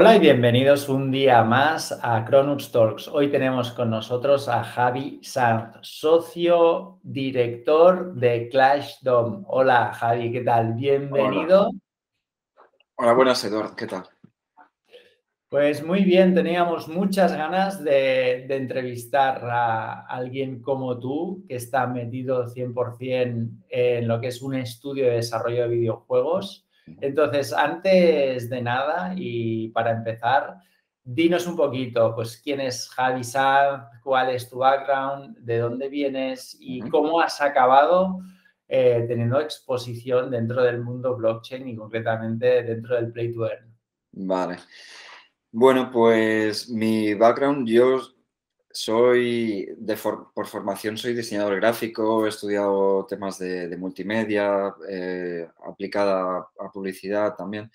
Hola y bienvenidos un día más a Cronux Talks. Hoy tenemos con nosotros a Javi Sanz, socio director de Clash Dome. Hola Javi, ¿qué tal? Bienvenido. Hola, buenas Eduard, ¿qué tal? Pues muy bien, teníamos muchas ganas de, de, entrevistar a alguien como tú, que está metido 100% en lo que es un estudio de desarrollo de videojuegos entonces, antes de nada y para empezar, dinos un poquito, pues, quién es Javi Saab, cuál es tu background, de dónde vienes y cómo has acabado eh, teniendo exposición dentro del mundo blockchain y concretamente dentro del Play to Earn. Vale. Bueno, pues mi background, yo soy, de por formación soy diseñador gráfico, he estudiado temas de, multimedia, eh, aplicada a publicidad también.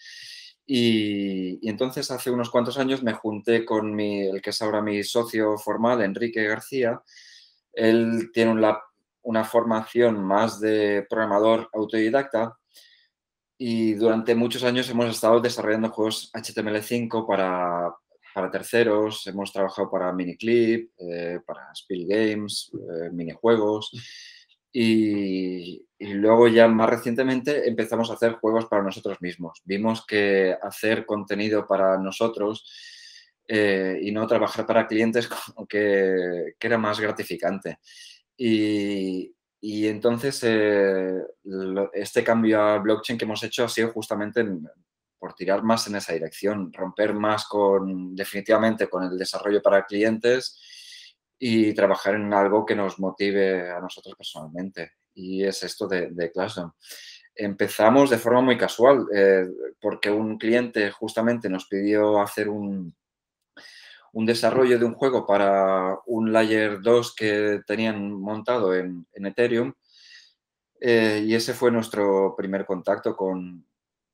Y, entonces hace unos cuantos años me junté con mi, el que es ahora mi socio formal, Enrique García. Él tiene una, una formación más de programador autodidacta y durante muchos años hemos estado desarrollando juegos HTML5 para, para terceros, hemos trabajado para Miniclip, eh, para Spill Games, eh, minijuegos y, luego ya más recientemente empezamos a hacer juegos para nosotros mismos. Vimos que hacer contenido para nosotros eh, y no trabajar para clientes que, era más gratificante. Y, y entonces este cambio a blockchain que hemos hecho ha sido justamente en, por tirar más en esa dirección, romper más con, definitivamente, con el desarrollo para clientes y trabajar en algo que nos motive a nosotros personalmente. Y es esto de, de Classroom. Empezamos de forma muy casual, eh, porque un cliente justamente nos pidió hacer un, un desarrollo de un juego para un Layer 2 que tenían montado en, Ethereum. Eh, y ese fue nuestro primer contacto con,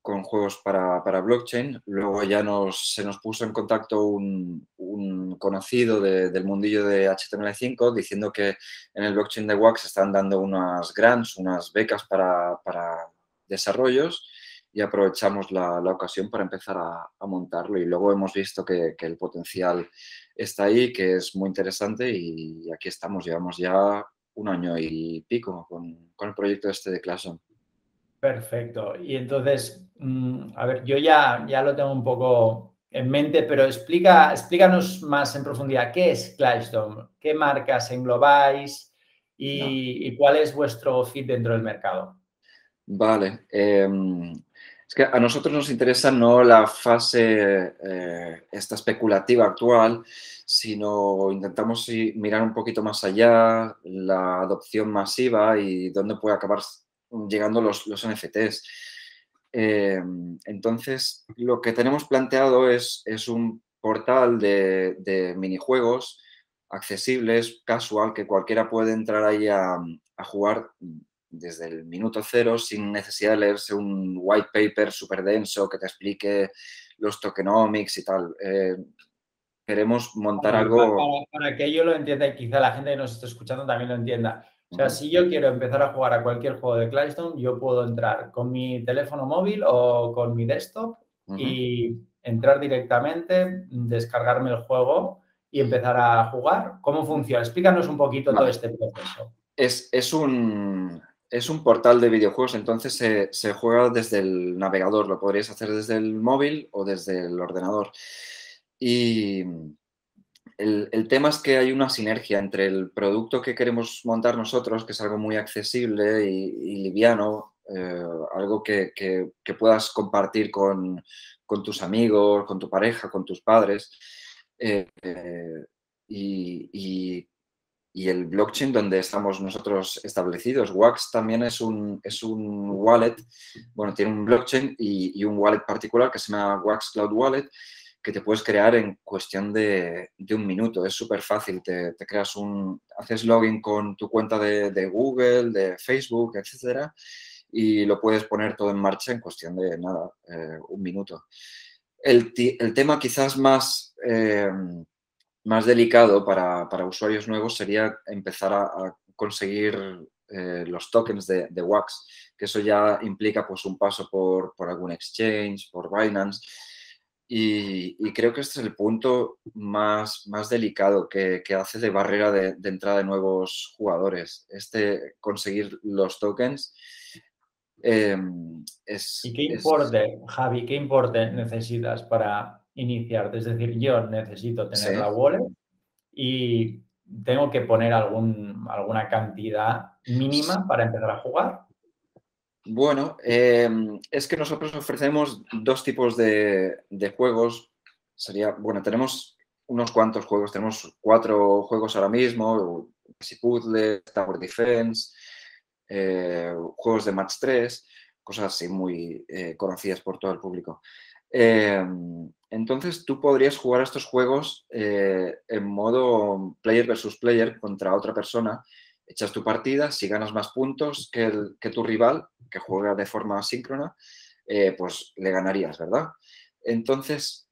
con juegos para, para, blockchain. Luego ya nos, se nos puso en contacto un, un conocido del mundillo de HTML5 diciendo que en el blockchain de Wax están dando unas grants, unas becas para, para desarrollos y aprovechamos la, la ocasión para empezar a, a, montarlo y luego hemos visto que, que, el potencial está ahí, que es muy interesante y aquí estamos, llevamos ya un año y pico con, con el proyecto este de Classroom. Perfecto. Y entonces, mm, a ver, yo ya, ya lo tengo un poco en mente, pero explica, explícanos más en profundidad qué es Clashdom, qué marcas englobáis y, y, cuál es vuestro fit dentro del mercado. Vale. Eh, es que a nosotros nos interesa no la fase, eh, esta especulativa actual, sino intentamos mirar un poquito más allá, la adopción masiva y dónde puede acabar llegando los, los NFTs. Eh, entonces, lo que tenemos planteado es, es un portal de, de, minijuegos accesibles, casual, que cualquiera puede entrar ahí a, a, jugar desde el minuto cero sin necesidad de leerse un white paper súper denso que te explique los tokenomics y tal. Eh, queremos montar para, algo... Para, para, que yo lo entienda y quizá la gente que nos está escuchando también lo entienda. O sea, si yo quiero empezar a jugar a cualquier juego de Clydestone, yo puedo entrar con mi teléfono móvil o con mi desktop uh -huh. y entrar directamente, descargarme el juego y empezar a jugar. ¿Cómo funciona? Explícanos un poquito vale. todo este proceso. Es, es, un, es un portal de videojuegos, entonces se, se, juega desde el navegador. Lo podrías hacer desde el móvil o desde el ordenador. Y el, tema es que hay una sinergia entre el producto que queremos montar nosotros, que es algo muy accesible y, y liviano, eh, algo que, puedas compartir con, tus amigos, con tu pareja, con tus padres, eh, y, y, y, el blockchain donde estamos nosotros establecidos. Wax también es un, es un wallet, bueno, tiene un blockchain y, un wallet particular que se llama Wax Cloud Wallet, que te puedes crear en cuestión de, un minuto. Es súper fácil. Te, te, creas un, haces login con tu cuenta de, Google, de Facebook, etcétera, y lo puedes poner todo en marcha en cuestión de nada, eh, un minuto. El, el, tema quizás más, eh, más delicado para, para, usuarios nuevos sería empezar a, a conseguir eh, los tokens de, de, Wax, que eso ya implica pues un paso por, por algún exchange, por Binance Y, creo que este es el punto más, más delicado que, hace de barrera de, entrada de nuevos jugadores. Este conseguir los tokens. Em, es, ¿Y qué importe, Javi, qué importe necesitas para iniciarte? Es decir, yo necesito tener la wallet y tengo que poner algún, alguna cantidad mínima para empezar a jugar. Bueno, em, es que nosotros ofrecemos dos tipos de, juegos. Sería, bueno, tenemos unos cuantos juegos, tenemos cuatro juegos ahora mismo, Puzzle, Tower Defense, eh, juegos de Match 3, cosas así muy eh, conocidas por todo el público. Em, entonces tú podrías jugar estos juegos eh, en modo player versus player contra otra persona echas tu partida, si ganas más puntos que, que tu rival, que juega de forma síncrona, eh, pues le ganarías, ¿verdad? Entonces,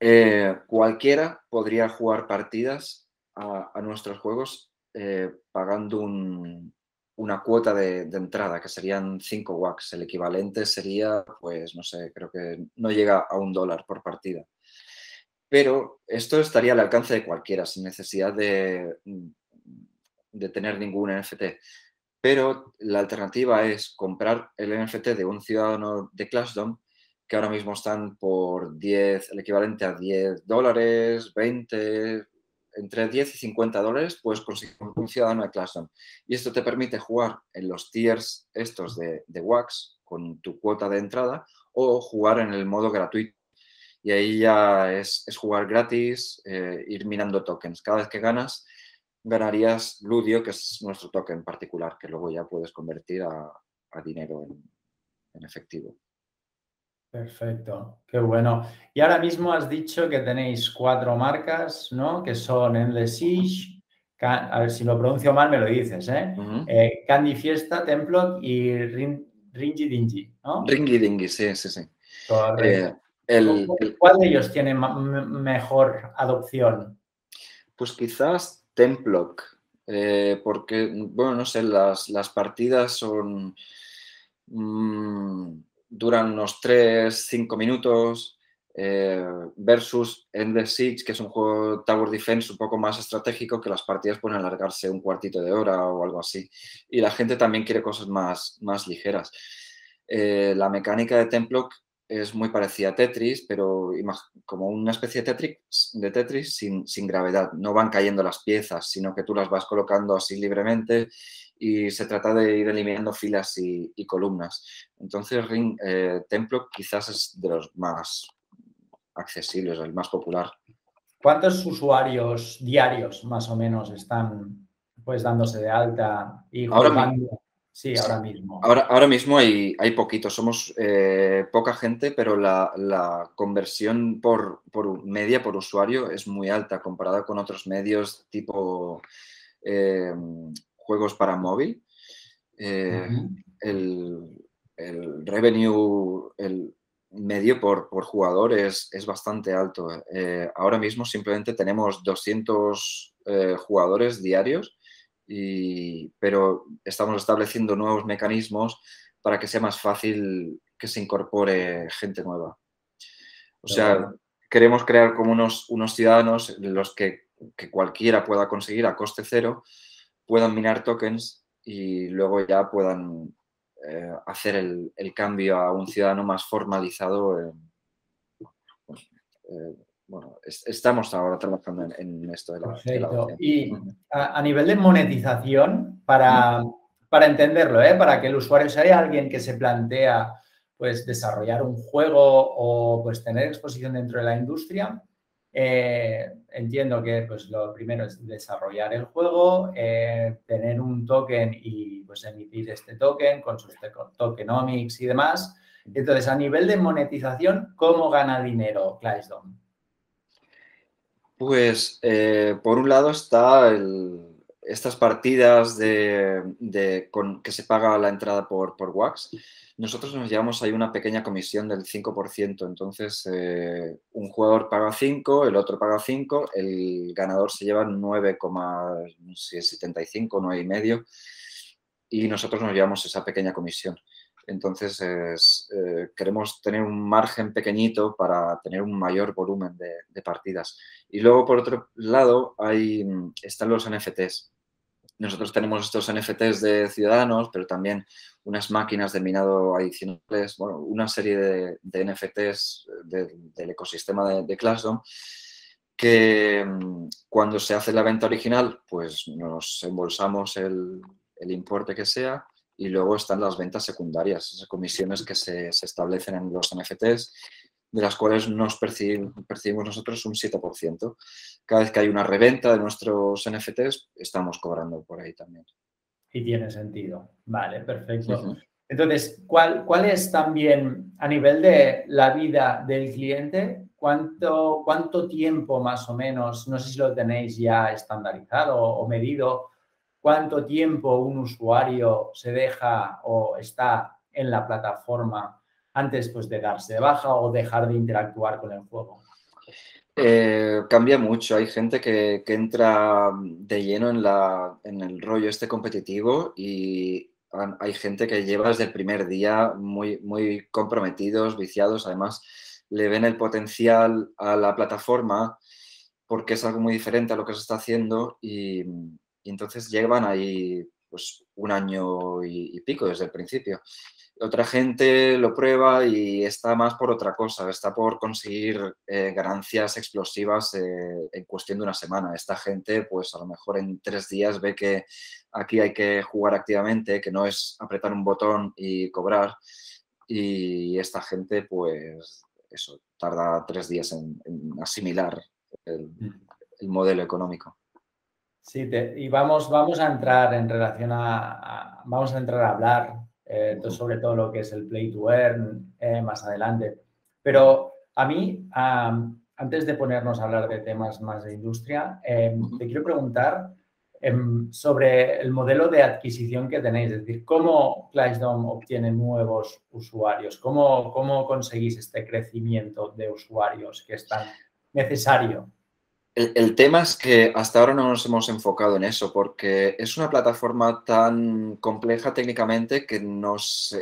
eh, cualquiera podría jugar partidas a, nuestros juegos eh, pagando una cuota de, entrada, que serían 5 wax. El equivalente sería, pues, no sé, creo que no llega a un dólar por partida. Pero esto estaría al alcance de cualquiera, sin necesidad de, de tener ningún NFT. Pero la alternativa es comprar el NFT de un ciudadano de Clashdom que ahora mismo están por 10, el equivalente a 10 dólares, 20, entre 10 y 50 dólares, puedes conseguir un ciudadano de Clashdom. Y esto te permite jugar en los tiers estos de, Wax con tu cuota de entrada o jugar en el modo gratuito. Y ahí ya es, jugar gratis, eh, ir minando tokens. Cada vez que ganas, ganarías Ludio, que es nuestro token particular, que luego ya puedes convertir a, dinero en, efectivo. Perfecto, qué bueno. Y ahora mismo has dicho que tenéis cuatro marcas, ¿no? Que son Endless Siege, a ver si lo pronuncio mal, me lo dices, ¿eh? eh Candy Fiesta, Templok y Ringy Dingy, ¿no? Ringy Dingy, sí, sí, sí. Eh, el, ¿Cuál de ellos tiene mejor adopción? Pues quizás Templock, eh, porque, bueno, no sé, las, partidas son... Mm, duran unos 3-5 minutos eh, versus Endless Siege, que es un juego Tower Defense un poco más estratégico, que las partidas pueden alargarse un cuartito de hora o algo así. Y la gente también quiere cosas más, más ligeras. Eh, la mecánica de Templock es muy parecida a Tetris, pero como una especie de Tetris, de Tetris sin, sin, gravedad. No van cayendo las piezas, sino que tú las vas colocando así libremente y se trata de ir eliminando filas y, columnas. Entonces, Ring, eh, Templo quizás es de los más accesibles, el más popular. ¿Cuántos usuarios diarios más o menos están pues dándose de alta y jugando? Sí, ahora mismo. Ahora, ahora mismo hay, hay poquitos, somos eh, poca gente, pero la, conversión por, media por usuario es muy alta comparada con otros medios tipo eh, juegos para móvil. Eh, el, revenue, el medio por, por jugador es, es bastante alto. ahora mismo simplemente tenemos 200 jugadores diarios pero estamos estableciendo nuevos mecanismos para que sea más fácil que se incorpore gente nueva. O sea, queremos crear como unos, unos ciudadanos los que, que, cualquiera pueda conseguir a coste cero, puedan minar tokens y luego ya puedan eh, hacer el, el, cambio a un ciudadano más formalizado. Eh, bueno, estamos ahora trabajando en, esto de la, Y a, nivel de monetización, para, para entenderlo, ¿eh? para que el usuario sea alguien que se plantea pues desarrollar un juego o pues tener exposición dentro de la industria, eh, entiendo que pues lo primero es desarrollar el juego, eh, tener un token y pues emitir este token con sus tokenomics y demás. Entonces, a nivel de monetización, ¿cómo gana dinero Clydesdom? Pues eh, por un lado está estas partidas de, que se paga la entrada por, por Wax. Nosotros nos llevamos ahí una pequeña comisión del 5%. Entonces, eh, un jugador paga 5, el otro paga 5, el ganador se lleva 9,75, 9,5 y nosotros nos llevamos esa pequeña comisión. Entonces, eh, queremos tener un margen pequeñito para tener un mayor volumen de, partidas. Y luego, por otro lado, hay, están los NFTs. Nosotros tenemos estos NFTs de ciudadanos, pero también unas máquinas de minado adicionales, bueno, una serie de, NFTs del ecosistema de, de Classroom que mm, cuando se hace la venta original, pues nos embolsamos el importe que sea y luego están las ventas secundarias, esas comisiones que se, se establecen en los NFTs, de las cuales nos percibimos, nosotros un 7%. Cada vez que hay una reventa de nuestros NFTs, estamos cobrando por ahí también. Y tiene sentido. Vale, perfecto. Entonces, ¿cuál, ¿cuál es también a nivel de la vida del cliente? ¿Cuánto, ¿Cuánto tiempo más o menos, no sé si lo tenéis ya estandarizado o medido, cuánto tiempo un usuario se deja o está en la plataforma antes pues, de darse de baja o dejar de interactuar con el juego? Eh, cambia mucho. Hay gente que, entra de lleno en, la, en, el rollo este competitivo y hay gente que lleva desde el primer día muy, muy comprometidos, viciados. Además, le ven el potencial a la plataforma porque es algo muy diferente a lo que se está haciendo y, y entonces llevan ahí pues un año y, pico desde el principio. Otra gente lo prueba y está más por otra cosa, está por conseguir eh, ganancias explosivas eh, en cuestión de una semana. Esta gente, pues a lo mejor en tres días ve que aquí hay que jugar activamente, que no es apretar un botón y cobrar. Y esta gente, pues eso, tarda tres días en, asimilar el modelo económico. Sí, y vamos, vamos a entrar en relación a, vamos a entrar a hablar eh, sobre todo lo que es el play to earn eh, más adelante. Pero a mí, antes de ponernos a hablar de temas más de industria, em, te quiero preguntar em, sobre el modelo de adquisición que tenéis, es decir, cómo Clydesdom obtiene nuevos usuarios, cómo, cómo conseguís este crecimiento de usuarios que es tan necesario el, tema es que hasta ahora no nos hemos enfocado en eso porque es una plataforma tan compleja técnicamente que nos,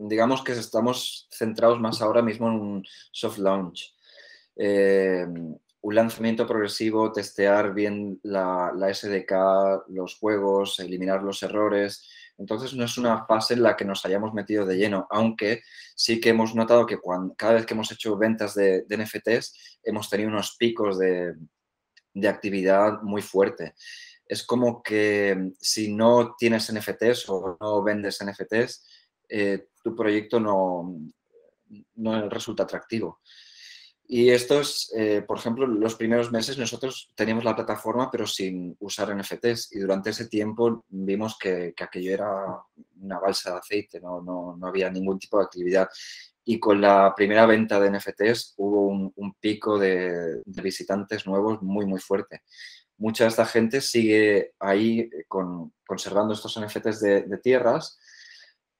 digamos que estamos centrados más ahora mismo en un soft launch. Eh, un lanzamiento progresivo, testear bien la, SDK, los juegos, eliminar los errores. Entonces no es una fase en la que nos hayamos metido de lleno, aunque sí que hemos notado que cada vez que hemos hecho ventas de NFTs hemos tenido unos picos de, de actividad muy fuerte. Es como que si no tienes NFTs o no vendes NFTs, eh, tu proyecto no, no resulta atractivo. Y estos, eh, por ejemplo, los primeros meses nosotros teníamos la plataforma pero sin usar NFTs y durante ese tiempo vimos que, aquello era una balsa de aceite, no, no, no, había ningún tipo de actividad y con la primera venta de NFTs hubo un, pico de, visitantes nuevos muy, muy fuerte. Mucha de esta gente sigue ahí eh, con, conservando estos NFTs de, tierras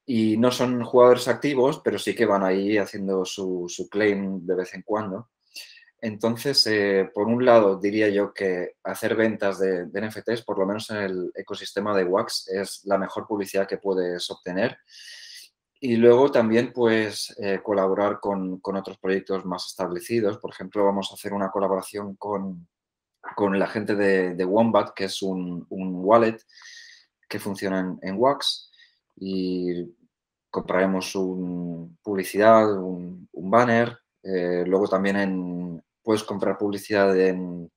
y no son jugadores activos, pero sí que van ahí haciendo su, claim de vez en cuando. Entonces, eh, por un lado, diría yo que hacer ventas de, de, NFTs, por lo menos en el ecosistema de Wax, es la mejor publicidad que puedes obtener. Y luego también pues eh, colaborar con, otros proyectos más establecidos. Por ejemplo, vamos a hacer una colaboración con, la gente de, Wombat, que es un, wallet que funciona en, Wax. Y compraremos un, publicidad, un, banner. Eh, luego también puedes comprar publicidad en,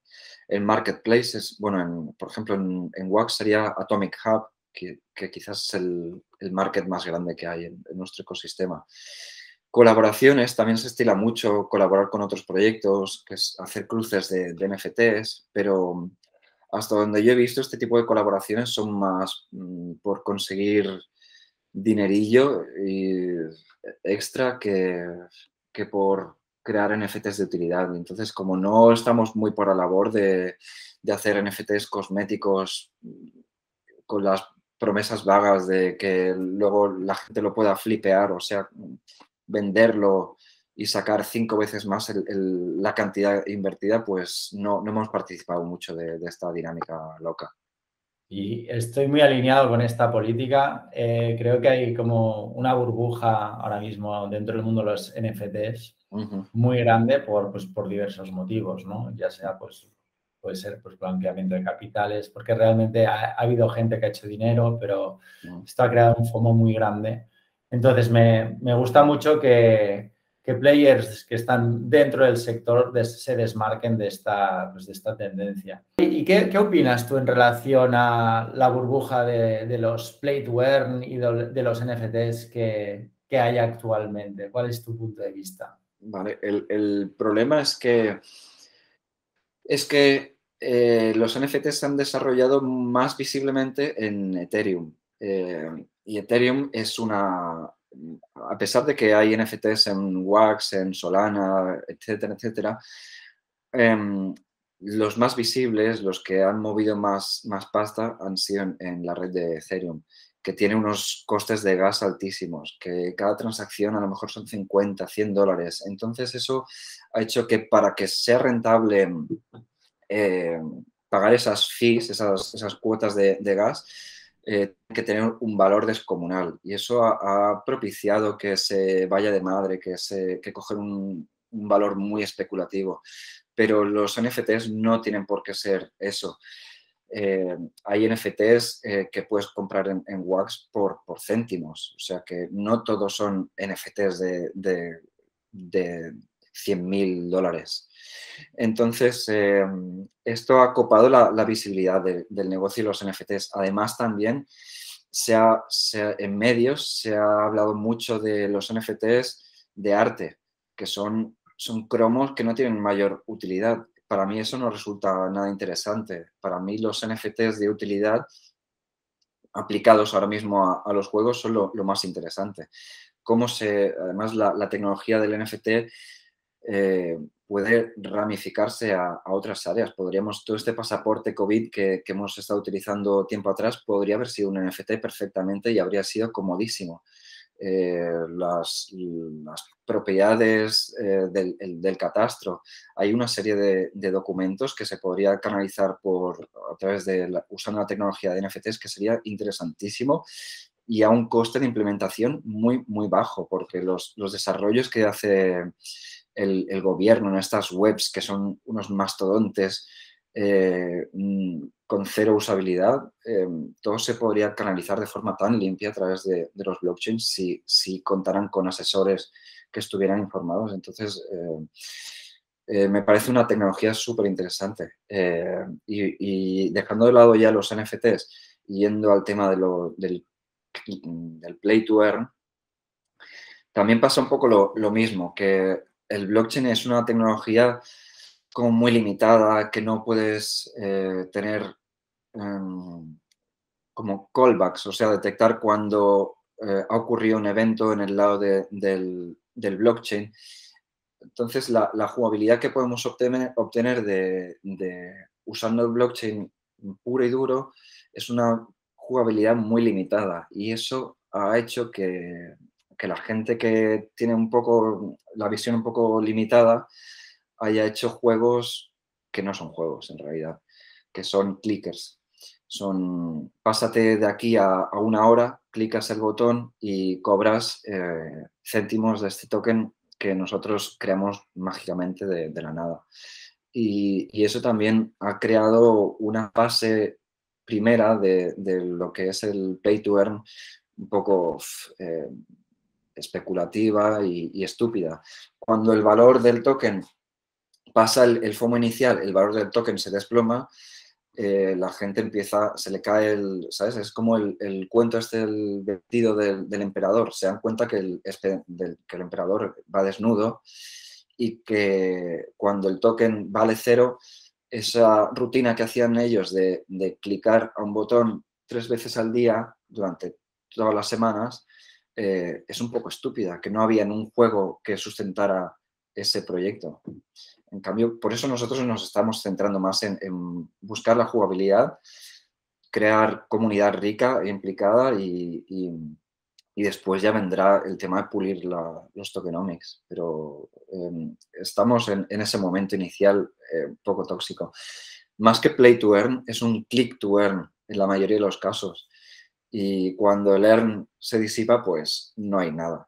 marketplaces. Bueno, por ejemplo, en, en Wax sería Atomic Hub, que, quizás es el, market más grande que hay en, nuestro ecosistema. Colaboraciones, también se estila mucho colaborar con otros proyectos, que es hacer cruces de, NFTs, pero hasta donde yo he visto este tipo de colaboraciones son más mm, por conseguir dinerillo extra que, que por crear NFTs de utilidad. Entonces, como no estamos muy por la labor de, de hacer NFTs cosméticos con las promesas vagas de que luego la gente lo pueda flipear, o sea, venderlo y sacar cinco veces más la cantidad invertida, pues no, no hemos participado mucho de, esta dinámica loca. Y estoy muy alineado con esta política. Eh, creo que hay como una burbuja ahora mismo dentro del mundo de los NFTs muy grande por, pues, por diversos motivos, ¿no? Ya sea, pues, puede ser pues, blanqueamiento de capitales, porque realmente ha, habido gente que ha hecho dinero, pero esto ha creado un FOMO muy grande. Entonces, me, me gusta mucho que, que, players que están dentro del sector se desmarquen de esta, pues, de esta tendencia. ¿Y, qué, qué, opinas tú en relación a la burbuja de, de los play to earn y de, de los NFTs que, que hay actualmente? ¿Cuál es tu punto de vista? Vale, el, el problema es que es que eh, los NFTs se han desarrollado más visiblemente en Ethereum. Eh, y Ethereum es una, a pesar de que hay NFTs en Wax, en Solana, etcétera, etcétera, em, los más visibles, los que han movido más, más pasta, han sido en, la red de Ethereum, que tiene unos costes de gas altísimos, que cada transacción a lo mejor son 50, 100 dólares. Entonces eso ha hecho que para que sea rentable eh, pagar esas fees, esas, cuotas de, gas, eh, que tener un valor descomunal. Y eso ha, propiciado que se vaya de madre, que, se, coger un, valor muy especulativo. Pero los NFTs no tienen por qué ser eso. Eh, hay NFTs que puedes comprar en, Wax por, por, céntimos, o sea que no todos son NFTs de, de, de 100 mil dólares. Entonces, eh, esto ha copado la, visibilidad del negocio y los NFTs. Además, también se ha, en medios se ha hablado mucho de los NFTs de arte, que son, son cromos que no tienen mayor utilidad. Para mí eso no resulta nada interesante. Para mí los NFTs de utilidad aplicados ahora mismo a, los juegos son lo, más interesante. Cómo además la, tecnología del NFT eh, puede ramificarse a, otras áreas. Podríamos, todo este pasaporte COVID que, hemos estado utilizando tiempo atrás podría haber sido un NFT perfectamente y habría sido comodísimo. Eh, las, propiedades eh, del, catastro. Hay una serie de, documentos que se podría canalizar por, a través de usando la tecnología de NFTs que sería interesantísimo y a un coste de implementación muy, muy bajo, porque los, los desarrollos que hace el, gobierno en estas webs que son unos mastodontes eh, mm, con cero usabilidad, eh, todo se podría canalizar de forma tan limpia a través de, los blockchains si, si, contaran con asesores que estuvieran informados. Entonces, eh, me parece una tecnología súper interesante. Y, dejando de lado ya los NFTs yendo al tema del, del play to earn, también pasa un poco lo, lo mismo, que el blockchain es una tecnología como muy limitada, que no puedes eh, tener em, como callbacks, o sea, detectar cuando eh, ha ocurrido un evento en el lado del, blockchain. Entonces, la, jugabilidad que podemos obtener, obtener de, usando el blockchain puro y duro es una jugabilidad muy limitada y eso ha hecho que que la gente que tiene un poco la visión un poco limitada haya hecho juegos que no son juegos en realidad, que son clickers. Son, pásate de aquí a, una hora, clicas el botón y cobras eh, céntimos de este token que nosotros creamos mágicamente de, la nada. Y, eso también ha creado una fase primera de, lo que es el pay to earn un poco eh, especulativa y, estúpida. Cuando el valor del token pasa el, FOMO inicial, el valor del token se desploma, eh, la gente empieza, se le cae el, ¿sabes? Es como el, cuento este del vestido del, emperador. Se dan cuenta que el, este, que el emperador va desnudo y que cuando el token vale cero, esa rutina que hacían ellos de, de clicar a un botón tres veces al día durante todas las semanas, eh, es un poco estúpida, que no había en un juego que sustentara ese proyecto. En cambio, por eso nosotros nos estamos centrando más en, buscar la jugabilidad, crear comunidad rica e implicada y, después ya vendrá el tema de pulir los tokenomics. Pero em, estamos en, ese momento inicial eh, poco tóxico. Más que play to earn, es un click to earn en la mayoría de los casos. Y cuando el earn se disipa, pues no hay nada.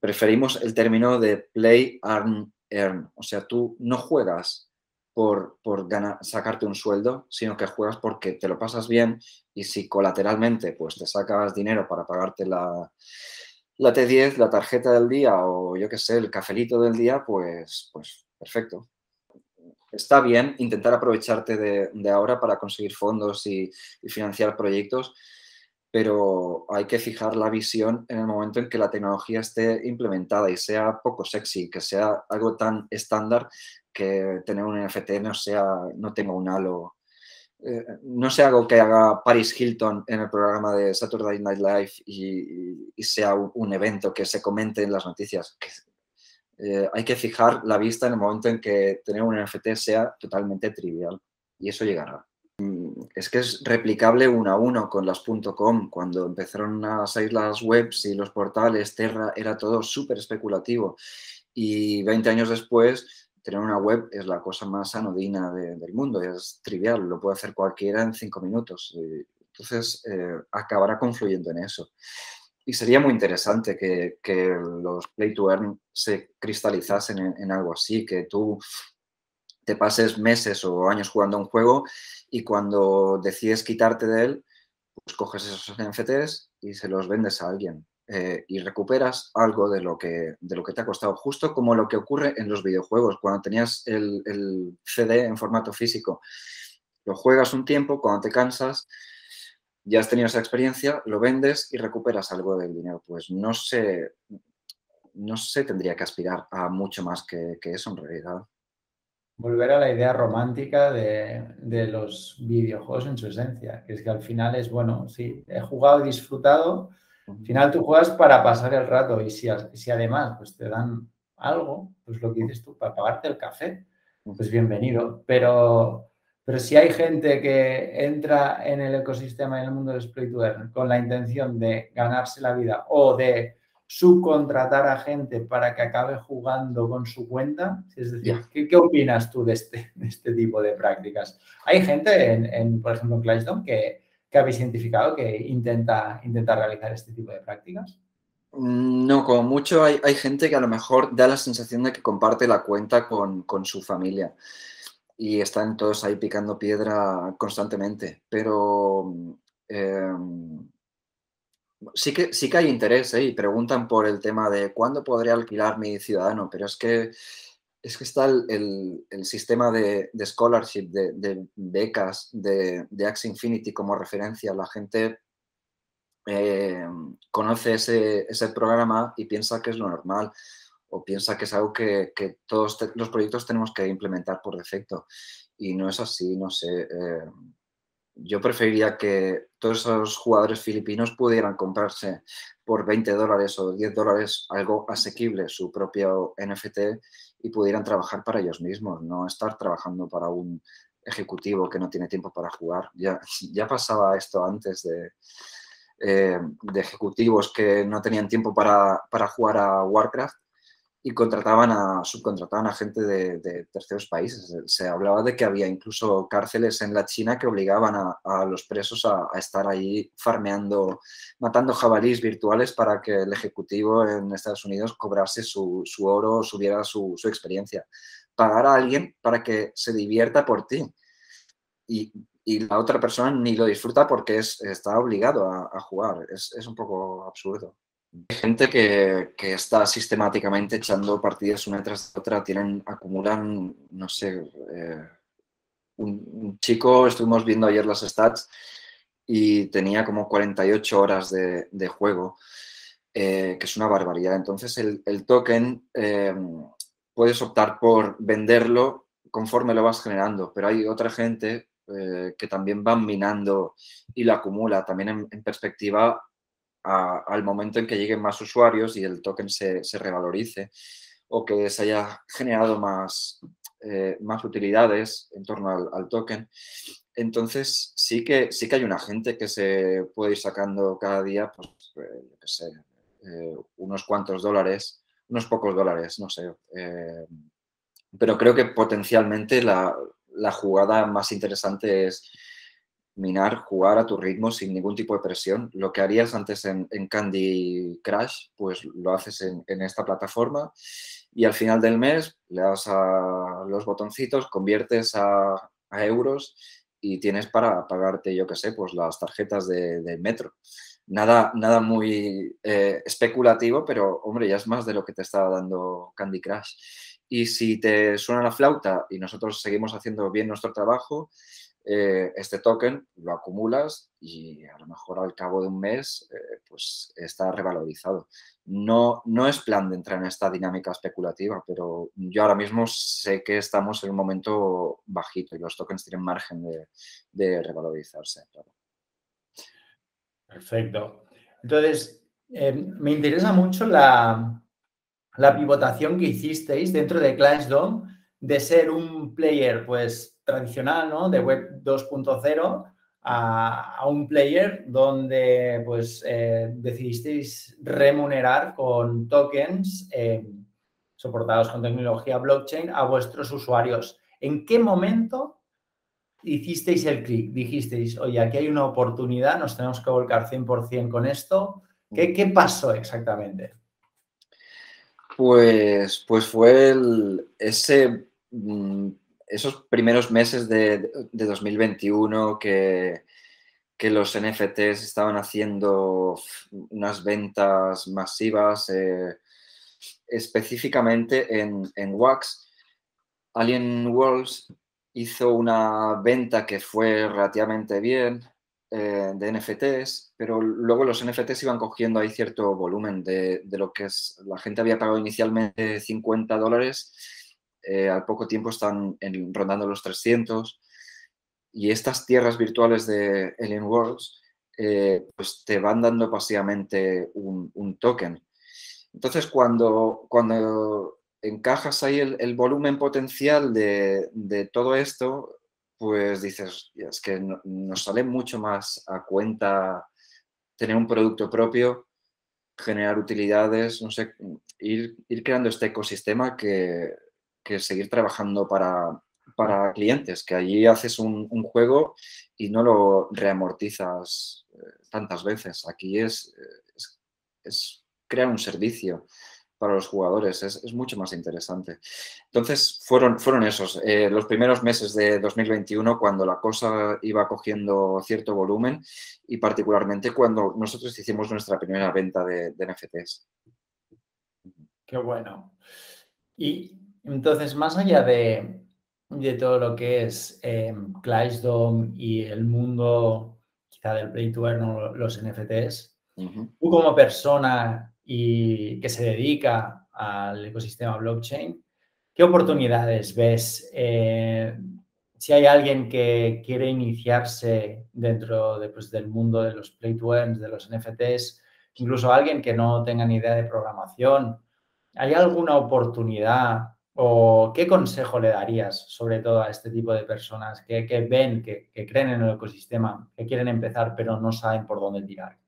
Preferimos el término de play, earn, earn. O sea, tú no juegas por, por ganar, sacarte un sueldo, sino que juegas porque te lo pasas bien y si colateralmente pues te sacas dinero para pagarte la, la T10, la tarjeta del día o yo qué sé, el cafelito del día, pues, pues perfecto. Está bien intentar aprovecharte de, ahora para conseguir fondos y, financiar proyectos, pero hay que fijar la visión en el momento en que la tecnología esté implementada y sea poco sexy, que sea algo tan estándar que tener un NFT no sea, no tenga un halo eh, no sea algo que haga Paris Hilton en el programa de Saturday Night Live y, sea un, evento que se comente en las noticias. Eh, hay que fijar la vista en el momento en que tener un NFT sea totalmente trivial y eso llegará. Mm, es que es replicable uno a uno con las .com. Cuando empezaron a salir las webs y los portales, Terra, era todo súper especulativo. Y 20 años después tener una web es la cosa más anodina del mundo, es trivial, lo puede hacer cualquiera en cinco minutos. Entonces, eh, acabará confluyendo en eso. Y sería muy interesante que, los play to earn se cristalizasen en, algo así, que tú te pases meses o años jugando a un juego y cuando decides quitarte de él, pues coges esos NFTs y se los vendes a alguien. Eh, y recuperas algo de lo, que, de lo que te ha costado, justo como lo que ocurre en los videojuegos, cuando tenías el, CD en formato físico. Lo juegas un tiempo, cuando te cansas, ya has tenido esa experiencia, lo vendes y recuperas algo del dinero. Pues no sé, no se tendría que aspirar a mucho más que, eso en realidad. Volver a la idea romántica de, de, los videojuegos en su esencia, que es que al final es, bueno, sí, he jugado y disfrutado, al final tú juegas para pasar el rato y si, si además pues te dan algo, pues lo que dices tú, para pagarte el café, pues bienvenido. Pero, pero si hay gente que entra en el ecosistema, en el mundo del Play con la intención de ganarse la vida o de subcontratar a gente para que acabe jugando con su cuenta, es decir, ¿qué, opinas tú de este, de este tipo de prácticas? Hay gente, en, por ejemplo, en Clashdom que que habéis identificado que intenta, intenta realizar este tipo de prácticas? Mm, no, como mucho hay, gente que a lo mejor da la sensación de que comparte la cuenta con, su familia y están todos ahí picando piedra constantemente, pero em, sí, que, sí que hay interés ¿eh? y preguntan por el tema de cuándo podría alquilar mi ciudadano, pero es que es que está el, sistema de, scholarship, de, becas de, de, Axe Infinity como referencia. La gente eh, conoce ese, programa y piensa que es lo normal o piensa que es algo que, todos los proyectos tenemos que implementar por defecto. Y no es así, no sé. Eh, yo preferiría que todos esos jugadores filipinos pudieran comprarse por 20 dólares o 10 dólares algo asequible, su propio NFT, y pudieran trabajar para ellos mismos, no estar trabajando para un ejecutivo que no tiene tiempo para jugar. Ya, ya pasaba esto antes de, eh, de ejecutivos que no tenían tiempo para, para jugar a Warcraft y contrataban a, subcontrataban a gente de, terceros países. Se hablaba de que había incluso cárceles en la China que obligaban a, los presos a, estar ahí farmeando, matando jabalíes virtuales para que el ejecutivo en Estados Unidos cobrase su, oro, subiera su, experiencia. Pagar a alguien para que se divierta por ti. Y, la otra persona ni lo disfruta porque es, está obligado a, jugar. Es, es un poco absurdo. Gente que, está sistemáticamente echando partidas una tras otra, tienen, acumulan, no sé, eh, un, chico, estuvimos viendo ayer las stats y tenía como 48 horas de, juego, eh, que es una barbaridad. Entonces el, token eh, puedes optar por venderlo conforme lo vas generando, pero hay otra gente que también va minando y lo acumula. También en perspectiva al momento en que lleguen más usuarios y el token se, revalorice o que se haya generado más, eh, más utilidades en torno al, token. Entonces sí que, sí que hay una gente que se puede ir sacando cada día, pues, eh, sé, eh, unos cuantos dólares, unos pocos dólares, no sé. pero creo que potencialmente la, la jugada más interesante es minar, jugar a tu ritmo sin ningún tipo de presión. Lo que harías antes en, Candy Crush, pues lo haces en, esta plataforma y al final del mes le das a los botoncitos, conviertes a, euros y tienes para pagarte, yo qué sé, pues las tarjetas de, metro. Nada, nada muy eh, especulativo, pero hombre, ya es más de lo que te estaba dando Candy Crush. Y si te suena la flauta y nosotros seguimos haciendo bien nuestro trabajo, eh, este token lo acumulas y a lo mejor al cabo de un mes eh, pues está revalorizado. No, no es plan de entrar en esta dinámica especulativa, pero yo ahora mismo sé que estamos en un momento bajito y los tokens tienen margen de, revalorizarse. Perfecto. Entonces, eh, me interesa mucho la, la pivotación que hicisteis dentro de ClashDom de ser un player pues tradicional, ¿no? De web 2.0 a, un player donde pues eh, decidisteis remunerar con tokens eh, soportados con tecnología blockchain a vuestros usuarios. ¿En qué momento hicisteis el clic? Dijisteis, oye, aquí hay una oportunidad, nos tenemos que volcar 100% con esto. ¿Qué, ¿Qué, pasó exactamente? Pues, pues fue el, ese mm, esos primeros meses de, 2021 que, los NFTs estaban haciendo unas ventas masivas, eh, específicamente en, en, Wax, Alien Worlds hizo una venta que fue relativamente bien eh, de NFTs, pero luego los NFTs iban cogiendo ahí cierto volumen de, de lo que es, la gente había pagado inicialmente 50 dólares eh, al poco tiempo están rondando los 300 y estas tierras virtuales de Alien Worlds eh, pues te van dando pasivamente un, token. Entonces, cuando, cuando encajas ahí el, volumen potencial de, todo esto, pues dices, es que nos sale mucho más a cuenta tener un producto propio, generar utilidades, no sé, ir, ir creando este ecosistema que que seguir trabajando para, para clientes, que allí haces un, juego y no lo reamortizas eh, tantas veces. Aquí es, es, crear un servicio para los jugadores, es, mucho más interesante. Entonces, fueron, fueron esos, eh, los primeros meses de 2021 cuando la cosa iba cogiendo cierto volumen y particularmente cuando nosotros hicimos nuestra primera venta de, de NFTs. Qué bueno. Y entonces, más allá de, todo lo que es eh, y el mundo quizá del play to earn los NFTs, tú como persona y que se dedica al ecosistema blockchain, ¿qué oportunidades ves? Eh, si hay alguien que quiere iniciarse dentro de, pues, del mundo de los play to earn, de los NFTs, incluso alguien que no tenga ni idea de programación, ¿hay alguna oportunidad ¿O qué consejo le darías sobre todo a este tipo de personas que, ven, que, creen en el ecosistema, que quieren empezar pero no saben por dónde tirar?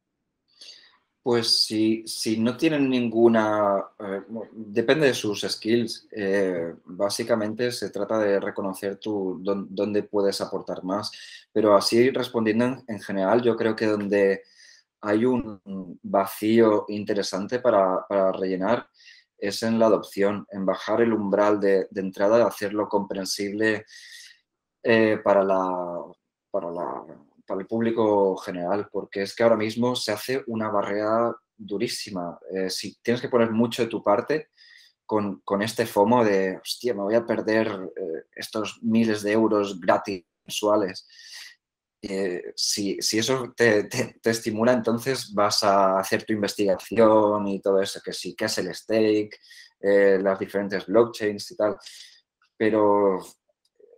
Pues si, si no tienen ninguna, eh, depende de sus skills, eh, básicamente se trata de reconocer tú dónde puedes aportar más, pero así respondiendo en, general, yo creo que donde hay un vacío interesante para, para rellenar es en la adopción, en bajar el umbral de, entrada, de hacerlo comprensible eh, para, la, para, el público general, porque es que ahora mismo se hace una barrera durísima. Eh, si tienes que poner mucho de tu parte con, este FOMO de, hostia, me voy a perder eh, estos miles de euros gratis mensuales. Eh, si, eso te, estimula, entonces vas a hacer tu investigación y todo eso, que sí, que es el stake, eh, las diferentes blockchains y tal. Pero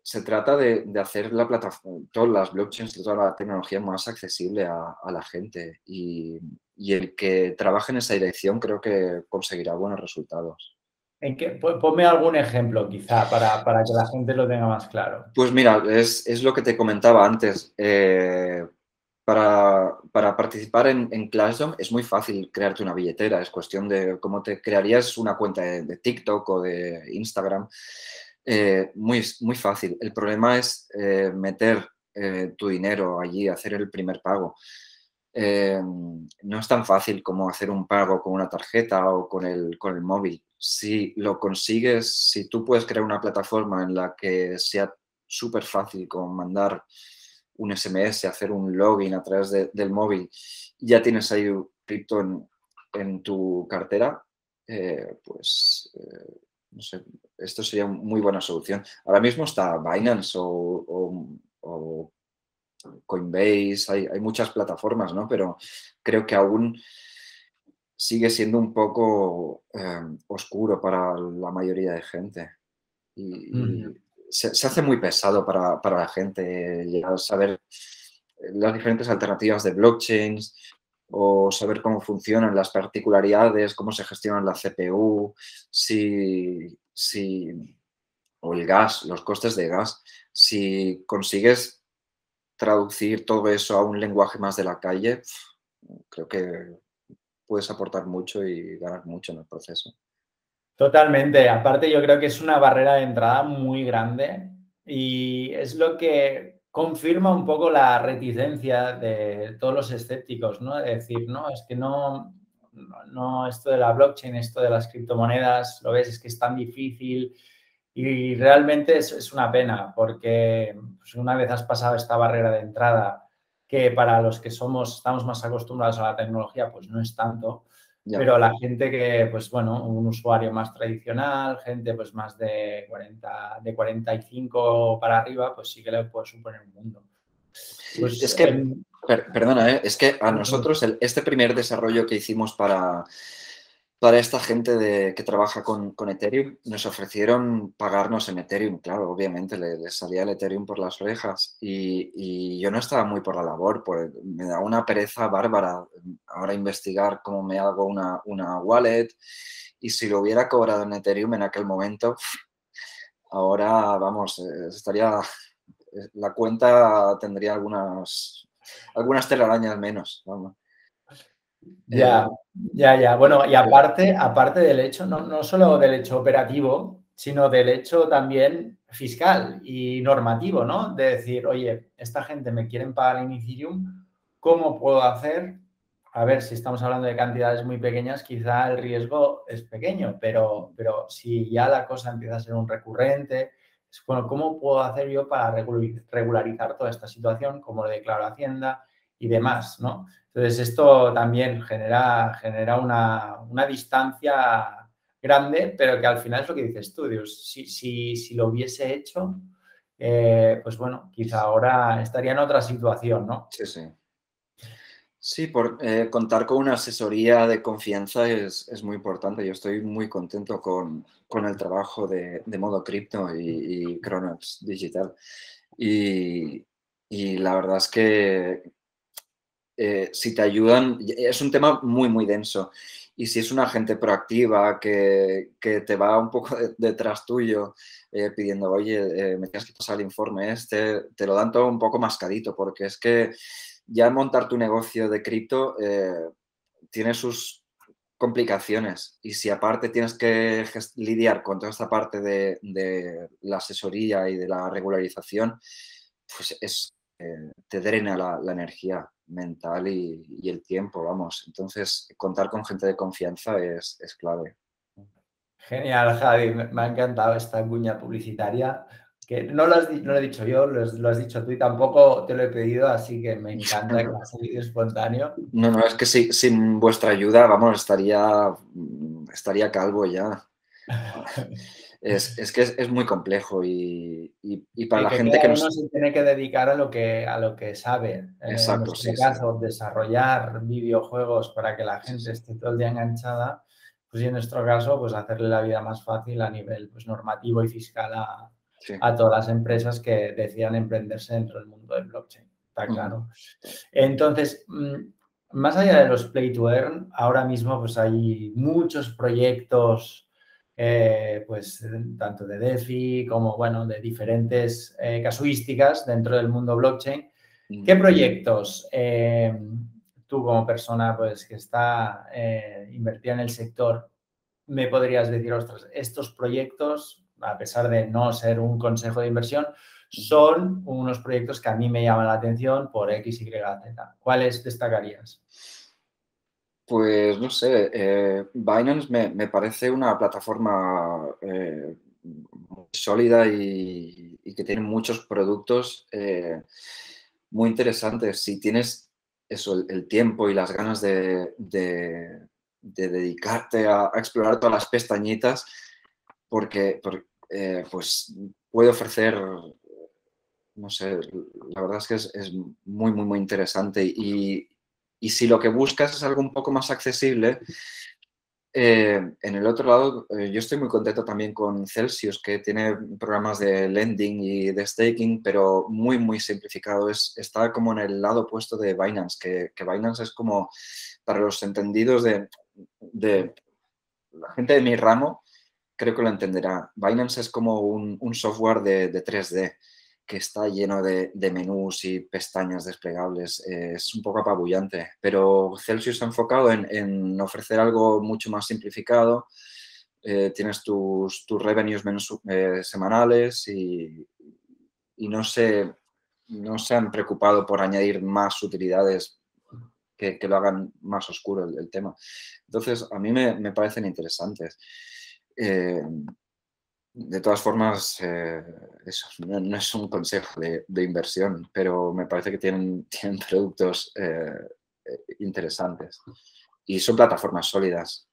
se trata de, hacer la plataforma, todas las blockchains toda la tecnología más accesible a, la gente. Y, y el que trabaje en esa dirección creo que conseguirá buenos resultados. Ponme algún ejemplo, quizá, para, que la gente lo tenga más claro. Pues mira, es, lo que te comentaba antes. Eh, para, participar en, en Clashdom es muy fácil crearte una billetera. Es cuestión de cómo te crearías una cuenta de, TikTok o de Instagram. Eh, muy, muy fácil. El problema es eh, meter tu dinero allí, hacer el primer pago. No es tan fácil como hacer un pago con una tarjeta o con el, con el móvil. Si lo consigues, si tú puedes crear una plataforma en la que sea súper fácil como mandar un SMS, hacer un login a través del móvil, ya tienes ahí cripto en, en tu cartera, eh, pues no sé, esto sería muy buena solución. Ahora mismo está Binance o, Coinbase, hay, muchas plataformas, ¿no? Pero creo que aún sigue siendo un poco eh, oscuro para la mayoría de gente. Y, se, hace muy pesado para, la gente saber las diferentes alternativas de blockchains, o saber cómo funcionan las particularidades, cómo se gestionan la CPU, si, si, o el gas, los costes de gas. Si consigues traducir todo eso a un lenguaje más de la calle, creo que puedes aportar mucho y ganar mucho en el proceso. Totalmente. Aparte, yo creo que es una barrera de entrada muy grande y es lo que confirma un poco la reticencia de todos los escépticos, ¿no? De decir, no, es que no, no, esto de la blockchain, esto de las criptomonedas, lo ves, es que es tan difícil y realmente es, es una pena porque pues, una vez has pasado esta barrera de entrada, que para los que somos, estamos más acostumbrados a la tecnología, pues no es tanto, pero la gente que, pues bueno, un usuario más tradicional, gente pues más de 40, de 45 para arriba, pues sí que le puede suponer un mundo. Pues, es que, perdona, ¿eh? es que a nosotros este primer desarrollo que hicimos para, para esta gente de, que trabaja con, Ethereum, nos ofrecieron pagarnos en Ethereum, claro, obviamente les, salía el Ethereum por las orejas y, yo no estaba muy por la labor, pues me da una pereza bárbara ahora investigar cómo me hago una, una wallet y si lo hubiera cobrado en Ethereum en aquel momento, ahora, vamos, eh, estaría, la cuenta tendría algunas, algunas telarañas menos, vamos. Ya, ya, ya. Bueno, y aparte, aparte del hecho, no, no solo del hecho operativo, sino del hecho también fiscal y normativo, ¿no? De decir, oye, esta gente me quieren pagar en Ethereum, ¿cómo puedo hacer? A ver, si estamos hablando de cantidades muy pequeñas, quizá el riesgo es pequeño, pero, pero si ya la cosa empieza a ser un recurrente, bueno, ¿cómo puedo hacer yo para regularizar toda esta situación? ¿Cómo lo declaro Hacienda? y demás, ¿no? Entonces, esto también genera, genera una, distancia grande, pero que al final es lo que dices tú, Dios, si, si, lo hubiese hecho, eh, pues bueno, quizá ahora estaría en otra situación, ¿no? Sí, sí. Sí, por eh, contar con una asesoría de confianza es, muy importante. Yo estoy muy contento con, el trabajo de, modo cripto y, y Digital. Y, y, la verdad es que eh, si te ayudan, es un tema muy, muy denso. Y si es una gente proactiva que, te va un poco detrás tuyo eh, pidiendo, oye, eh, me tienes que pasar el informe este, te lo dan todo un poco mascadito, porque es que ya montar tu negocio de cripto tiene sus complicaciones. Y si aparte tienes que lidiar con toda esta parte de, de la asesoría y de la regularización, pues es, te drena la energía mental y, el tiempo, vamos. Entonces, contar con gente de confianza es, clave. Genial, Javi, me ha encantado esta cuña publicitaria, que no lo, has, he dicho yo, lo, has dicho tú y tampoco te lo he pedido, así que me encanta que salido espontáneo. No, no, es que sin vuestra ayuda, vamos, estaría, estaría calvo ya. es, que es, muy complejo y, para la gente que nos... Uno se tiene que dedicar a lo que, a lo que sabe. Exacto, en este caso, desarrollar videojuegos para que la gente esté todo el día enganchada, pues y en nuestro caso, pues hacerle la vida más fácil a nivel pues, normativo y fiscal a, todas las empresas que decidan emprenderse dentro del mundo del blockchain. Está claro. Entonces, mm, más allá de los play to earn, ahora mismo pues hay muchos proyectos eh, pues tanto de DeFi como, bueno, de diferentes eh, casuísticas dentro del mundo blockchain. ¿Qué proyectos eh, tú como persona pues, que está invertida en el sector me podrías decir, ostras, estos proyectos, a pesar de no ser un consejo de inversión, son unos proyectos que a mí me llaman la atención por X, Y, Z. ¿Cuáles destacarías? Pues no sé, eh, Binance me, parece una plataforma eh, muy sólida y, que tiene muchos productos eh, muy interesantes. Si tienes eso, el, tiempo y las ganas de, dedicarte a, explorar todas las pestañitas, porque, pues puede ofrecer, no sé, la verdad es que es muy, muy, muy interesante y, y si lo que buscas es algo un poco más accesible, eh, en el otro lado, eh, yo estoy muy contento también con Celsius, que tiene programas de lending y de staking, pero muy, muy simplificado. Es, está como en el lado opuesto de Binance, que, Binance es como, para los entendidos de, la gente de mi ramo, creo que lo entenderá. Binance es como un, un software de, de 3D que está lleno de, menús y pestañas desplegables. Eh, es un poco apabullante, pero Celsius ha enfocado en, ofrecer algo mucho más simplificado. Eh, tienes tus, tus revenues eh, semanales y, no, se, no se han preocupado por añadir más utilidades que, lo hagan más oscuro el, tema. Entonces, a mí me, parecen interesantes de todas formas, eh, eso no, es un consejo de, inversión, pero me parece que tienen, tienen productos eh, eh, interesantes y son plataformas sólidas.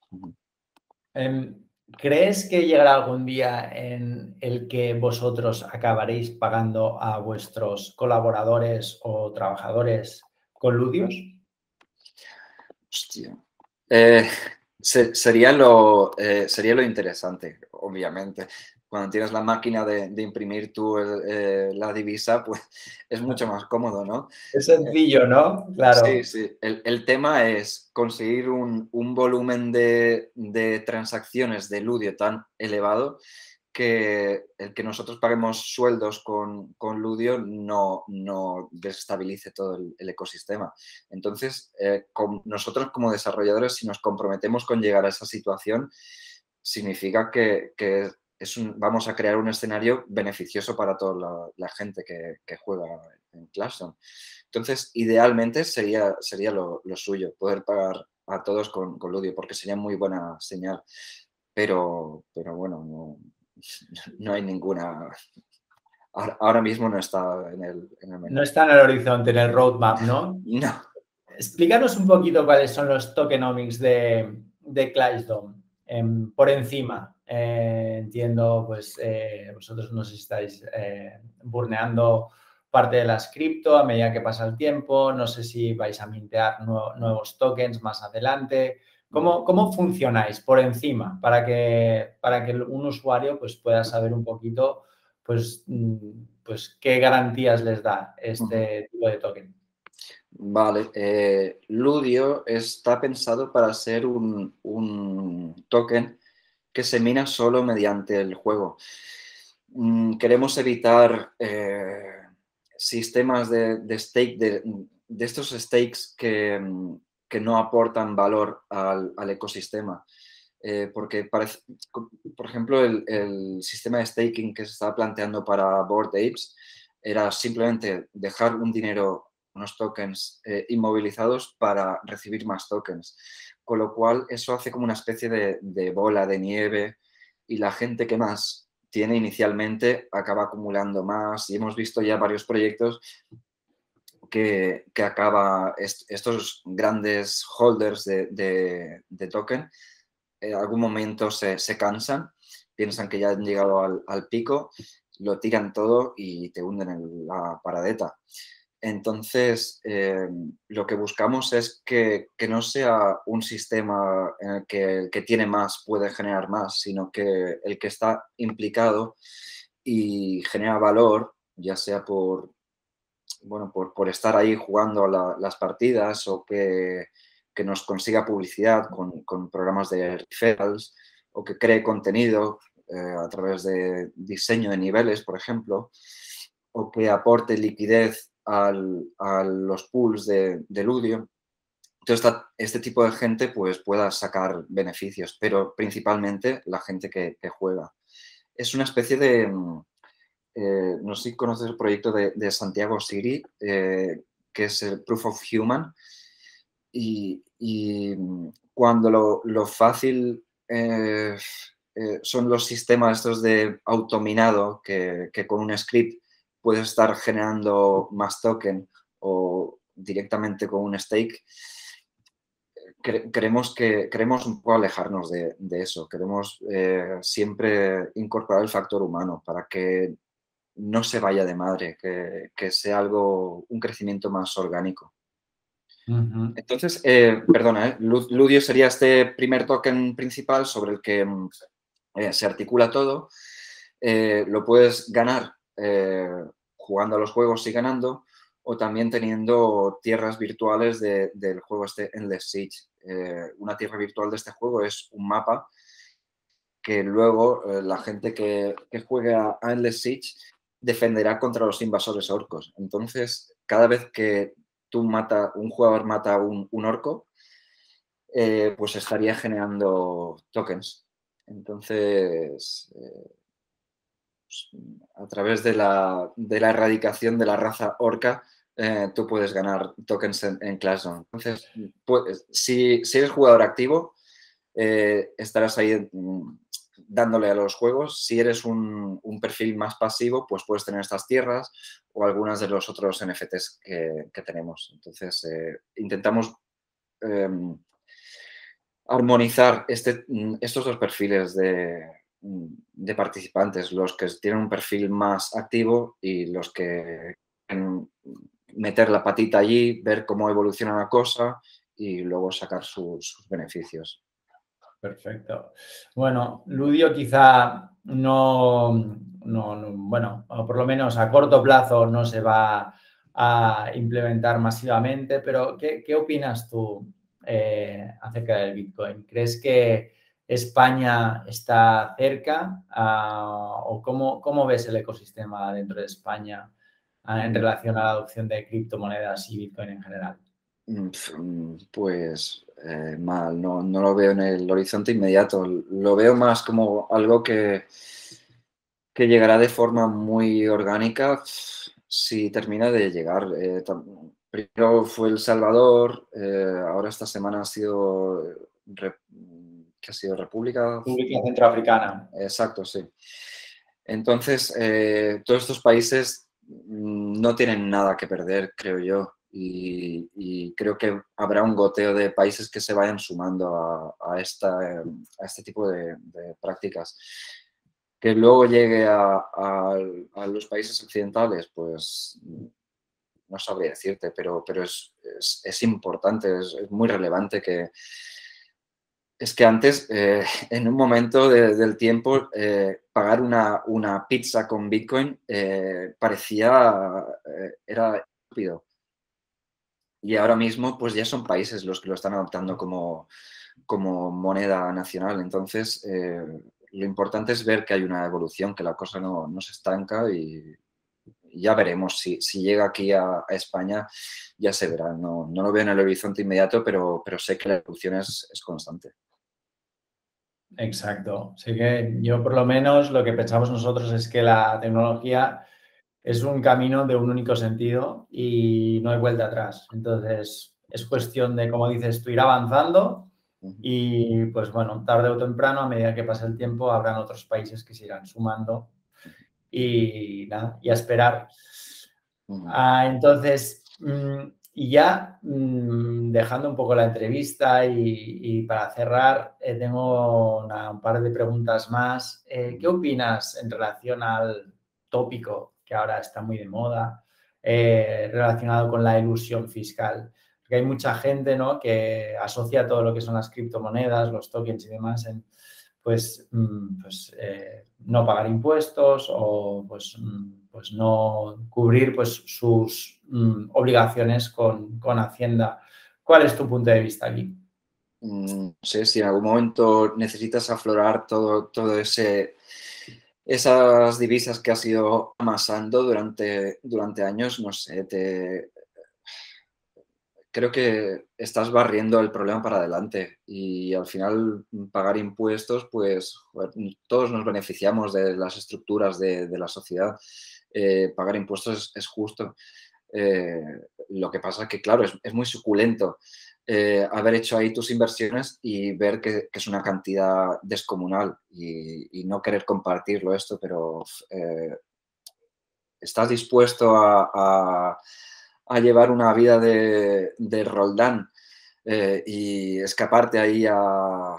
Em, ¿Crees que llegará algún día en el que vosotros acabaréis pagando a vuestros colaboradores o trabajadores con ludios? Hostia. Sería, lo, sería lo interesante, obviamente cuando tienes la máquina de, imprimir tú eh, la divisa, pues es mucho más cómodo, ¿no? Es sencillo, ¿no? Claro. Sí, sí. El, tema es conseguir un, volumen de, transacciones de Ludio tan elevado que el que nosotros paguemos sueldos con, Ludio no, no desestabilice todo el, ecosistema. Entonces, eh, nosotros como desarrolladores, si nos comprometemos con llegar a esa situación, significa que, que vamos a crear un escenario beneficioso para toda la, gente que, juega en Classroom. Entonces, idealmente sería, sería lo, suyo, poder pagar a todos con, con, Ludio, porque sería muy buena señal. Pero, pero bueno, no, hay ninguna... Ahora, mismo no está en el, No está en el horizonte, en el roadmap, ¿no? No. Explícanos un poquito cuáles son los tokenomics de, de em, por encima, eh, entiendo, pues eh, vosotros nos estáis eh, burneando parte de las cripto a medida que pasa el tiempo. No sé si vais a mintear nuevos tokens más adelante. ¿Cómo, ¿Cómo, funcionáis por encima para que, para que un usuario pues, pueda saber un poquito pues, mm, pues, qué garantías les da este tipo de token? Vale, Ludio está pensado para ser un, un token que se mina solo mediante el juego. Mm, queremos evitar eh, sistemas de, stake, de, estos stakes que, no aportan valor al, ecosistema. Eh, porque, parece, por ejemplo, el, sistema de staking que se estaba planteando para Board Apes era simplemente dejar un dinero, unos tokens eh, inmovilizados para recibir más tokens con lo cual eso hace como una especie de, bola de nieve y la gente que más tiene inicialmente acaba acumulando más y hemos visto ya varios proyectos que, acaba estos grandes holders de, token en algún momento se, cansan, piensan que ya han llegado al, al, pico, lo tiran todo y te hunden en la paradeta. Entonces, eh, lo que buscamos es que, no sea un sistema en el que el que tiene más puede generar más, sino que el que está implicado y genera valor, ya sea por, bueno, por, estar ahí jugando las partidas o que, nos consiga publicidad con, programas de referrals o que cree contenido eh, a través de diseño de niveles, por ejemplo, o que aporte liquidez a los pools de, de Ludio. Entonces, este tipo de gente pues, pueda sacar beneficios, pero principalmente la gente que, juega. Es una especie de, eh, no sé si conoces el proyecto de, Santiago Siri, que es el Proof of Human. Y, cuando lo, fácil son los sistemas estos de autominado, que, que con un script puedes estar generando más token o directamente con un stake, queremos, que, queremos un poco alejarnos de, eso. Queremos eh, siempre incorporar el factor humano para que no se vaya de madre, que, sea algo, un crecimiento más orgánico. Entonces, eh, perdona, eh, Ludio sería este primer token principal sobre el que se articula todo. lo puedes ganar jugando a los juegos y ganando, o también teniendo tierras virtuales del juego este Endless Siege. Eh, una tierra virtual de este juego es un mapa que luego eh, la gente que, que juegue a, Endless Siege defenderá contra los invasores orcos. Entonces, cada vez que tú mata, un jugador mata un, un orco, eh, pues estaría generando tokens. Entonces, pues, a través de la, de la, erradicación de la raza orca, eh, tú puedes ganar tokens en, en Classroom. Entonces, pues, si, eres jugador activo, eh, estarás ahí dándole a los juegos. Si eres un, perfil más pasivo, pues puedes tener estas tierras o algunas de los otros NFTs que, tenemos. Entonces, eh, intentamos em, armonizar este, estos dos perfiles de, participantes, los que tienen un perfil más activo y los que meter la patita allí, ver cómo evoluciona la cosa y luego sacar sus beneficios. Perfecto. Bueno, Ludio quizá no, bueno, por lo menos a corto plazo no se va a implementar masivamente, pero ¿qué, opinas tú eh, acerca del Bitcoin? ¿Crees que España está cerca ah, o cómo, cómo ves el ecosistema dentro de España? en relación a la adopción de criptomonedas y Bitcoin en general? Mm, mm, pues eh, mal, no, lo veo en el horizonte inmediato, lo veo más como algo que, que llegará de forma muy orgánica si termina de llegar. Eh, primero fue El Salvador, eh, ahora esta semana ha sido, ¿qué ha sido? República. República Centroafricana. Exacto, sí. Entonces, todos estos países Mm, no tienen nada que perder, creo yo. Y, creo que habrá un goteo de países que se vayan sumando a, esta, a este tipo de, prácticas. Que luego llegue a, los países occidentales, pues no sabría decirte, pero, pero es, es, importante, es, muy relevante que, es que antes, eh, en un momento del tiempo, eh, pagar una, pizza con Bitcoin eh, parecía, era rápido. Y ahora mismo, pues ya son países los que lo están adoptando como, como moneda nacional. Entonces, lo importante es ver que hay una evolución, que la cosa no, se estanca y, ya veremos. Si, llega aquí a, España, ya se verá. No, lo veo en el horizonte inmediato, pero, pero sé que la evolución es constante. Exacto. Así que yo por lo menos lo que pensamos nosotros es que la tecnología es un camino de un único sentido y no hay vuelta atrás. Entonces es cuestión de, como dices tú, ir avanzando y pues bueno, tarde o temprano, a medida que pase el tiempo, habrán otros países que se irán sumando y nada, y a esperar. Ah, entonces, mm, y ya mm, dejando un poco la entrevista y, para cerrar, eh, tengo un par de preguntas más. Eh, ¿Qué opinas en relación al tópico que ahora está muy de moda, eh, relacionado con la ilusión fiscal? Porque hay mucha gente ¿no? que asocia todo lo que son las criptomonedas, los tokens y demás en pues, mm, pues no pagar impuestos o pues, mm, pues no cubrir pues, sus mm, obligaciones con, Hacienda. ¿Cuál es tu punto de vista aquí? No sé si en algún momento necesitas aflorar todo, todo ese esas divisas que has ido amasando durante, durante años, no sé, te, creo que estás barriendo el problema para adelante y al final pagar impuestos, pues todos nos beneficiamos de las estructuras de, la sociedad. Eh, pagar impuestos es, justo. Eh, lo que pasa es que, claro, es, muy suculento eh, haber hecho ahí tus inversiones y ver que, es una cantidad descomunal y, no querer compartirlo esto, pero estás dispuesto a llevar una vida de, Roldán eh, y escaparte ahí a,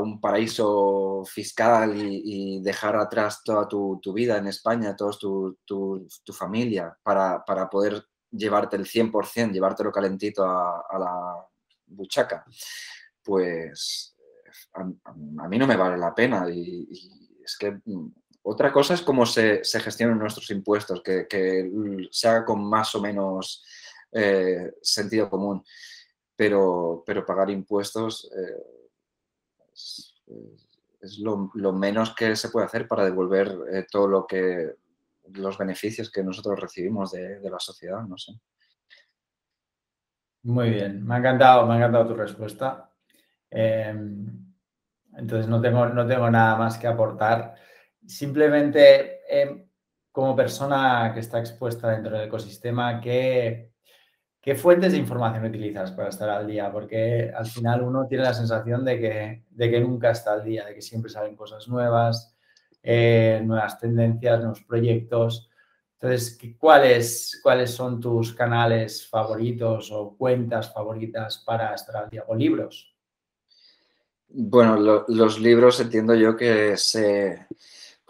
un paraíso fiscal y, dejar atrás toda tu, vida en España, toda tu, tu, familia, para, poder llevarte el 100%, llevártelo calentito a, la buchaca, pues a, mí no me vale la pena. Y, es que mm, otra cosa es cómo se, gestionan nuestros impuestos, que, se haga con más o menos eh, sentido común, pero, pero pagar impuestos eh, es, lo, menos que se puede hacer para devolver eh, todo lo que los beneficios que nosotros recibimos de, la sociedad, no sé. Muy bien, me ha encantado, me ha encantado tu respuesta. Em, entonces no tengo, no tengo nada más que aportar simplemente em, como persona que está expuesta dentro del ecosistema, ¿qué, ¿qué, fuentes de información utilizas para estar al día? Porque al final uno tiene la sensación de que, de que nunca está al día, de que siempre salen cosas nuevas, eh, nuevas tendencias, nuevos proyectos. Entonces, ¿cuáles, ¿cuáles son tus canales favoritos o cuentas favoritas para estar al día? ¿O libros? Bueno, los libros entiendo yo que se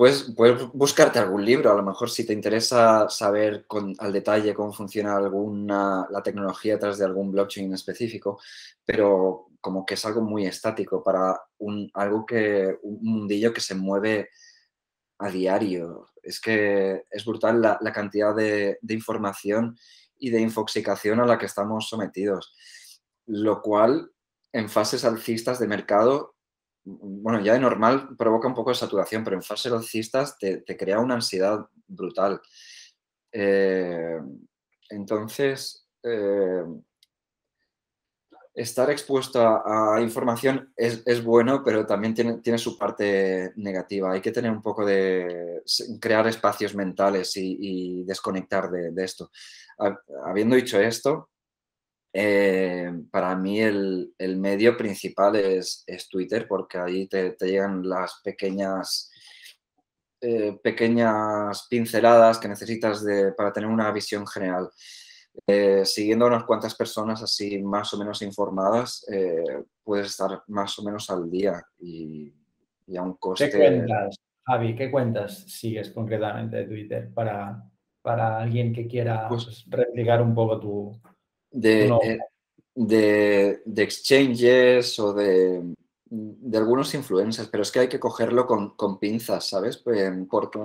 Puedes, buscarte algún libro, a lo mejor si te interesa saber con, al detalle cómo funciona alguna, la tecnología detrás de algún blockchain específico, pero como que es algo muy estático para un, algo que, un mundillo que se mueve a diario. Es que es brutal la, cantidad de, información y de infoxicación a la que estamos sometidos, lo cual en fases alcistas de mercado bueno, ya de normal provoca un poco de saturación, pero en fases alcistas te, crea una ansiedad brutal. Eh, entonces, eh, estar expuesto a, información es, bueno, pero también tiene, su parte negativa. Hay que tener un poco de crear espacios mentales y, desconectar de, esto. Habiendo dicho esto, eh, para mí el, medio principal es, Twitter porque ahí te, llegan las pequeñas, eh, pequeñas pinceladas que necesitas para tener una visión general. Eh, siguiendo unas cuantas personas así más o menos informadas, puedes estar más o menos al día y, a un coste... ¿Qué cuentas, Javi? ¿Qué cuentas sigues concretamente de Twitter para, para alguien que quiera pues, pues, replicar un poco tu, eh, de, de, exchanges o de, de, algunos influencers, pero es que hay que cogerlo con, pinzas, ¿sabes? Pues, porque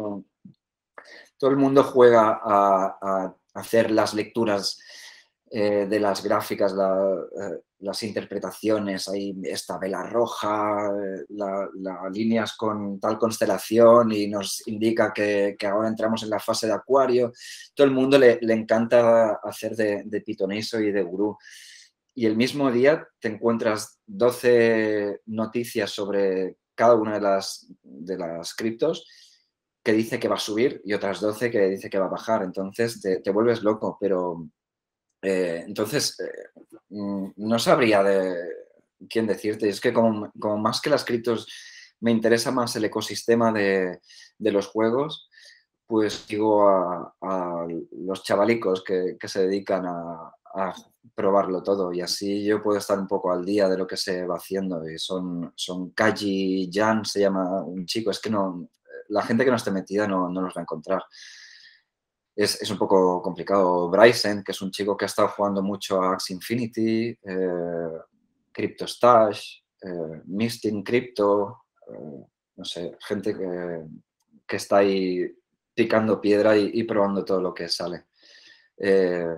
todo el mundo juega a, hacer las lecturas eh, de las gráficas, eh, las interpretaciones, hay esta vela roja, las líneas con tal constelación y nos indica que, ahora entramos en la fase de acuario. Todo el mundo le, encanta hacer de, de, pitoniso y de gurú. Y el mismo día te encuentras 12 noticias sobre cada una de las, de las criptos que dice que va a subir y otras 12 que dice que va a bajar. Entonces te, vuelves loco, pero eh, entonces, eh, mm, no sabría de quién decirte. Es que como, más que las criptos me interesa más el ecosistema de, los juegos, pues digo a, los chavalicos que, se dedican a, probarlo todo y así yo puedo estar un poco al día de lo que se va haciendo y son, son Kaji Jan, se llama un chico, es que no, la gente que no esté metida no, no los va a encontrar es, un poco complicado. Bryson, que es un chico que ha estado jugando mucho a Axie Infinity, eh, CryptoStash, eh, Crypto, eh, no sé, gente que, está ahí picando piedra y, probando todo lo que sale. Eh,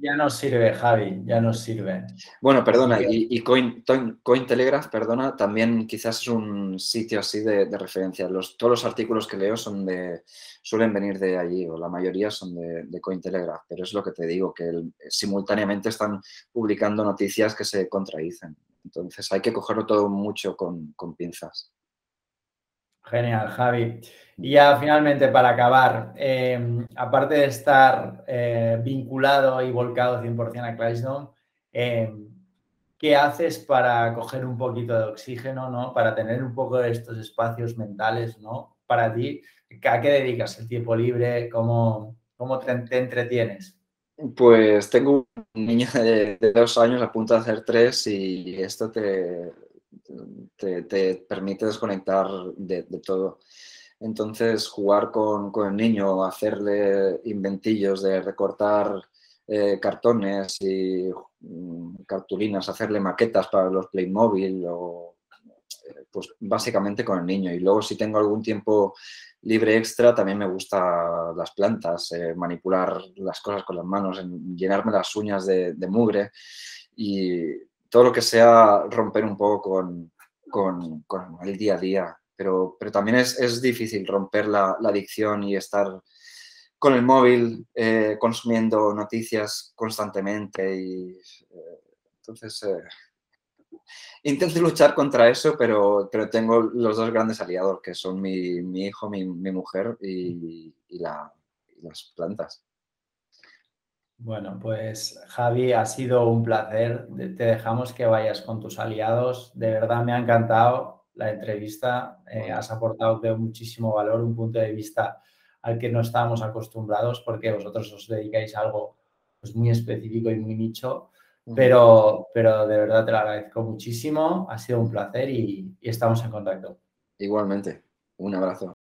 ya, nos sirve, Javi, ya nos sirve. Bueno, perdona, y, Coin, Cointelegraph, perdona, también quizás es un sitio así de, referencia. Los, todos los artículos que leo son de, suelen venir de allí, o la mayoría son de, de Cointelegraph, pero es lo que te digo, que simultáneamente están publicando noticias que se contradicen. Entonces hay que cogerlo todo mucho con, con pinzas. Genial, Javi. Y ya finalmente para acabar, em, aparte de estar eh, vinculado y volcado 100% a Clydesdale, em, ¿qué haces para coger un poquito de oxígeno, ¿no? para tener un poco de estos espacios mentales ¿no? para ti? ¿A qué dedicas el tiempo libre? ¿Cómo, cómo te, entretienes? Pues tengo un niño de, de, dos años a punto de hacer tres y esto te, te, permite desconectar de, todo. Entonces, jugar con, el niño, hacerle inventillos de recortar eh, cartones y mm, cartulinas, hacerle maquetas para los Playmobil o eh, pues básicamente con el niño. Y luego si tengo algún tiempo libre extra, también me gusta las plantas, eh, manipular las cosas con las manos, llenarme las uñas de, de mugre y todo lo que sea romper un poco con, el día a día. Pero, pero también es, difícil romper la, adicción y estar con el móvil eh, consumiendo noticias constantemente. Y, eh, entonces, eh, intento luchar contra eso, pero, pero tengo los dos grandes aliados, que son mi, hijo, mi, mujer y, y las plantas. Bueno, pues Javi, ha sido un placer. Te dejamos que vayas con tus aliados. De verdad me ha encantado la entrevista. Eh, has aportado de muchísimo valor, un punto de vista al que no estábamos acostumbrados porque vosotros os dedicáis a algo pues, muy específico y muy nicho. Pero, pero de verdad te lo agradezco muchísimo. Ha sido un placer y estamos en contacto. Igualmente. Un abrazo.